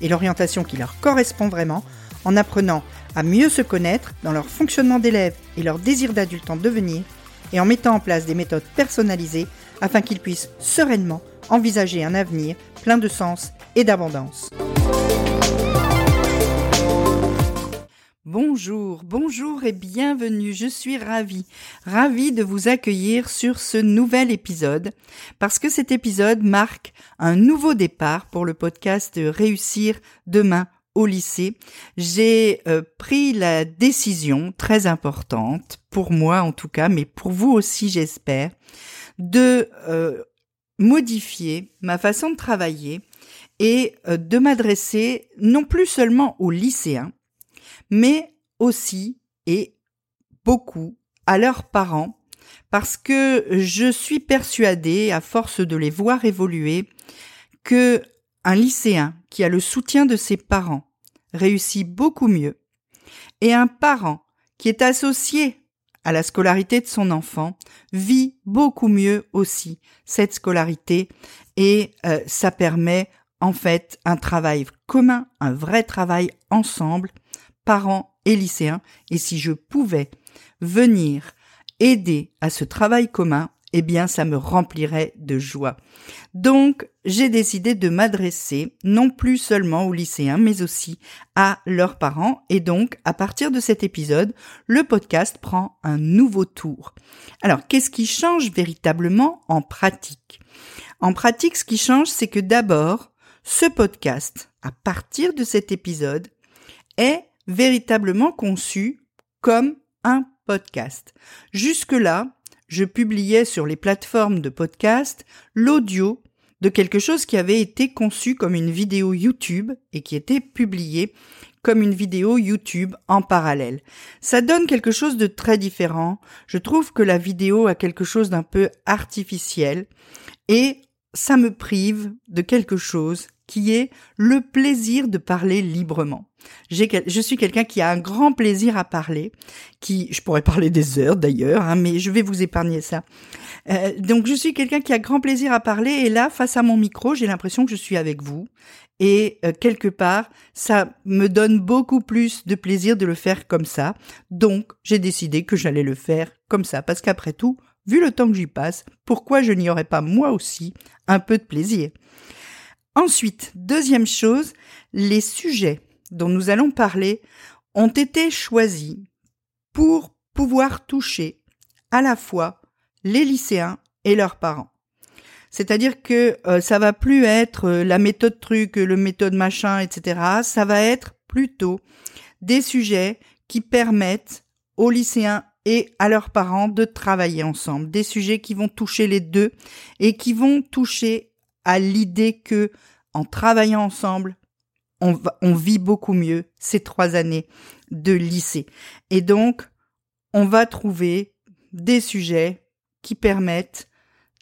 et l'orientation qui leur correspond vraiment en apprenant à mieux se connaître dans leur fonctionnement d'élève et leur désir d'adulte en devenir et en mettant en place des méthodes personnalisées afin qu'ils puissent sereinement envisager un avenir plein de sens et d'abondance. Bonjour, bonjour et bienvenue. Je suis ravie, ravie de vous accueillir sur ce nouvel épisode parce que cet épisode marque un nouveau départ pour le podcast Réussir demain au lycée, j'ai euh, pris la décision très importante, pour moi en tout cas, mais pour vous aussi j'espère, de euh, modifier ma façon de travailler et euh, de m'adresser non plus seulement aux lycéens, mais aussi et beaucoup à leurs parents, parce que je suis persuadée, à force de les voir évoluer, que un lycéen qui a le soutien de ses parents réussit beaucoup mieux et un parent qui est associé à la scolarité de son enfant vit beaucoup mieux aussi cette scolarité et euh, ça permet en fait un travail commun, un vrai travail ensemble, parents et lycéens. Et si je pouvais venir aider à ce travail commun, eh bien ça me remplirait de joie. Donc j'ai décidé de m'adresser non plus seulement aux lycéens, mais aussi à leurs parents, et donc à partir de cet épisode, le podcast prend un nouveau tour. Alors qu'est-ce qui change véritablement en pratique? En pratique, ce qui change, c'est que d'abord, ce podcast, à partir de cet épisode, est véritablement conçu comme un podcast. Jusque-là, je publiais sur les plateformes de podcast l'audio de quelque chose qui avait été conçu comme une vidéo YouTube et qui était publié comme une vidéo YouTube en parallèle. Ça donne quelque chose de très différent. Je trouve que la vidéo a quelque chose d'un peu artificiel et ça me prive de quelque chose qui est le plaisir de parler librement. je suis quelqu'un qui a un grand plaisir à parler, qui, je pourrais parler des heures d'ailleurs, hein, mais je vais vous épargner ça. Euh, donc je suis quelqu'un qui a grand plaisir à parler et là, face à mon micro, j'ai l'impression que je suis avec vous. Et euh, quelque part, ça me donne beaucoup plus de plaisir de le faire comme ça. Donc, j'ai décidé que j'allais le faire comme ça, parce qu'après tout, vu le temps que j'y passe, pourquoi je n'y aurais pas moi aussi un peu de plaisir? Ensuite, deuxième chose, les sujets dont nous allons parler ont été choisis pour pouvoir toucher à la fois les lycéens et leurs parents. C'est-à-dire que euh, ça va plus être euh, la méthode truc, le méthode machin, etc. Ça va être plutôt des sujets qui permettent aux lycéens et à leurs parents de travailler ensemble. Des sujets qui vont toucher les deux et qui vont toucher à l'idée que, en travaillant ensemble, on, on vit beaucoup mieux ces trois années de lycée. Et donc, on va trouver des sujets qui permettent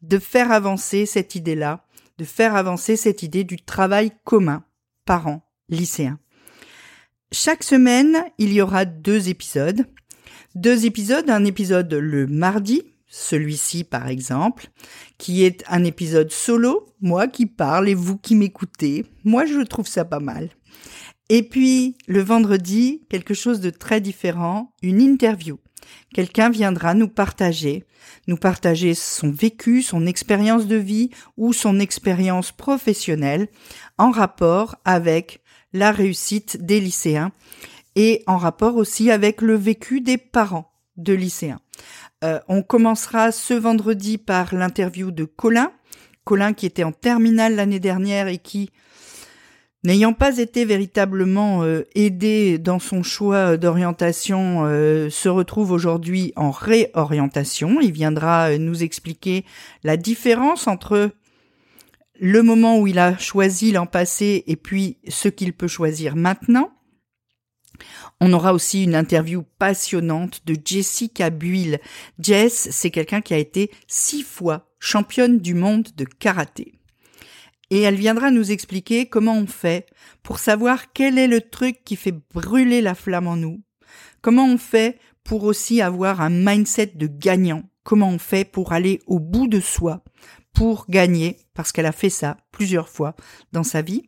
de faire avancer cette idée-là, de faire avancer cette idée du travail commun, parents, lycéens. Chaque semaine, il y aura deux épisodes. Deux épisodes, un épisode le mardi celui-ci par exemple, qui est un épisode solo, moi qui parle et vous qui m'écoutez. Moi je trouve ça pas mal. Et puis le vendredi, quelque chose de très différent, une interview. Quelqu'un viendra nous partager, nous partager son vécu, son expérience de vie ou son expérience professionnelle en rapport avec la réussite des lycéens et en rapport aussi avec le vécu des parents de lycéens. Euh, on commencera ce vendredi par l'interview de Colin. Colin qui était en terminale l'année dernière et qui, n'ayant pas été véritablement euh, aidé dans son choix d'orientation, euh, se retrouve aujourd'hui en réorientation. Il viendra nous expliquer la différence entre le moment où il a choisi l'an passé et puis ce qu'il peut choisir maintenant. On aura aussi une interview passionnante de Jessica Buil. Jess, c'est quelqu'un qui a été six fois championne du monde de karaté. Et elle viendra nous expliquer comment on fait pour savoir quel est le truc qui fait brûler la flamme en nous. Comment on fait pour aussi avoir un mindset de gagnant. Comment on fait pour aller au bout de soi, pour gagner, parce qu'elle a fait ça plusieurs fois dans sa vie.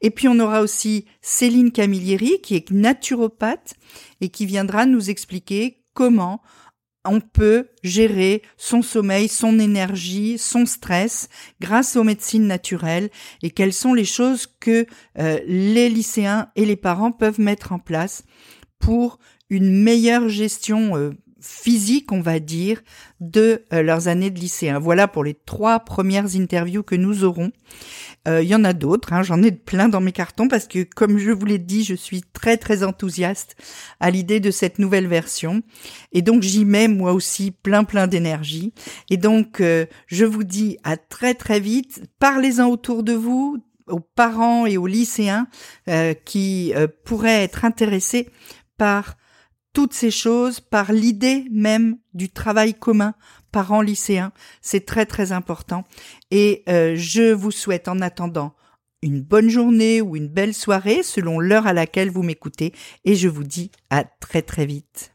Et puis on aura aussi Céline Camilleri, qui est naturopathe et qui viendra nous expliquer comment on peut gérer son sommeil, son énergie, son stress grâce aux médecines naturelles et quelles sont les choses que euh, les lycéens et les parents peuvent mettre en place pour une meilleure gestion euh, physique, on va dire, de euh, leurs années de lycéen. Voilà pour les trois premières interviews que nous aurons. Euh, il y en a d'autres, hein, j'en ai plein dans mes cartons parce que, comme je vous l'ai dit, je suis très très enthousiaste à l'idée de cette nouvelle version. Et donc j'y mets moi aussi plein plein d'énergie. Et donc euh, je vous dis à très très vite. Parlez-en autour de vous, aux parents et aux lycéens qui pourraient être intéressés par toutes ces choses par l'idée même du travail commun parents-lycéens. C'est très très important. Et euh, je vous souhaite en attendant une bonne journée ou une belle soirée selon l'heure à laquelle vous m'écoutez et je vous dis à très très vite.